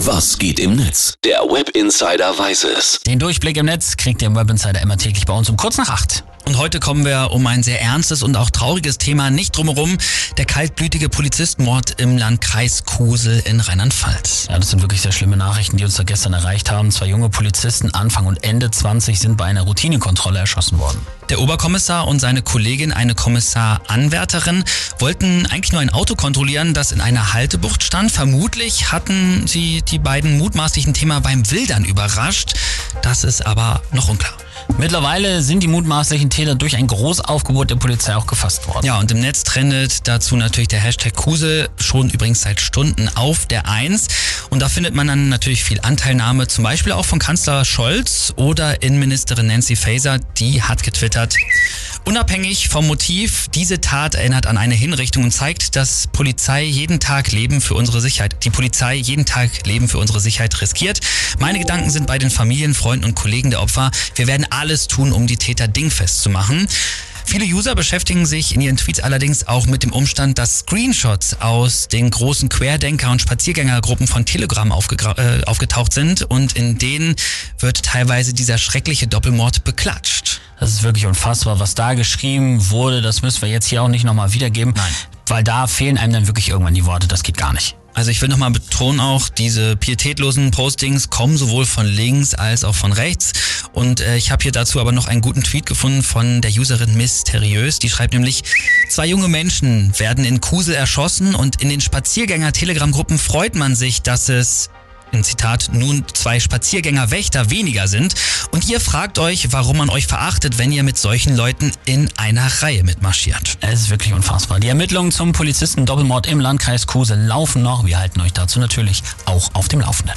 Was geht im Netz? Der Web Insider weiß es. Den Durchblick im Netz kriegt ihr im Web Insider immer täglich bei uns um kurz nach acht. Und heute kommen wir um ein sehr ernstes und auch trauriges Thema nicht drumherum. Der kaltblütige Polizistmord im Landkreis Kusel in Rheinland-Pfalz. Ja, das sind wirklich sehr schlimme Nachrichten, die uns da gestern erreicht haben. Zwei junge Polizisten, Anfang und Ende 20, sind bei einer Routinekontrolle erschossen worden. Der Oberkommissar und seine Kollegin, eine Kommissaranwärterin, wollten eigentlich nur ein Auto kontrollieren, das in einer Haltebucht stand. Vermutlich hatten sie die beiden mutmaßlichen Thema beim Wildern überrascht. Das ist aber noch unklar. Mittlerweile sind die mutmaßlichen Täter durch ein Großaufgebot der Polizei auch gefasst worden. Ja, und im Netz trendet dazu natürlich der Hashtag Kusel schon übrigens seit Stunden auf der Eins. Und da findet man dann natürlich viel Anteilnahme, zum Beispiel auch von Kanzler Scholz oder Innenministerin Nancy Faeser, die hat getwittert. Unabhängig vom Motiv, diese Tat erinnert an eine Hinrichtung und zeigt, dass Polizei jeden Tag Leben für unsere Sicherheit, die Polizei jeden Tag Leben für unsere Sicherheit riskiert. Meine Gedanken sind bei den Familien, Freunden und Kollegen der Opfer. Wir werden alles tun, um die Täter dingfest zu machen. Viele User beschäftigen sich in ihren Tweets allerdings auch mit dem Umstand, dass Screenshots aus den großen Querdenker- und Spaziergängergruppen von Telegram äh, aufgetaucht sind und in denen wird teilweise dieser schreckliche Doppelmord beklatscht. Das ist wirklich unfassbar, was da geschrieben wurde. Das müssen wir jetzt hier auch nicht nochmal wiedergeben. Nein. Weil da fehlen einem dann wirklich irgendwann die Worte. Das geht gar nicht. Also ich will nochmal betonen auch, diese pietätlosen Postings kommen sowohl von links als auch von rechts. Und äh, ich habe hier dazu aber noch einen guten Tweet gefunden von der Userin Mysteriös. Die schreibt nämlich, zwei junge Menschen werden in Kusel erschossen und in den Spaziergänger-Telegram-Gruppen freut man sich, dass es in Zitat, nun zwei Spaziergänger-Wächter weniger sind und ihr fragt euch, warum man euch verachtet, wenn ihr mit solchen Leuten in einer Reihe mitmarschiert. Es ist wirklich unfassbar. Die Ermittlungen zum Polizisten-Doppelmord im Landkreis Kusel laufen noch. Wir halten euch dazu natürlich auch auf dem Laufenden.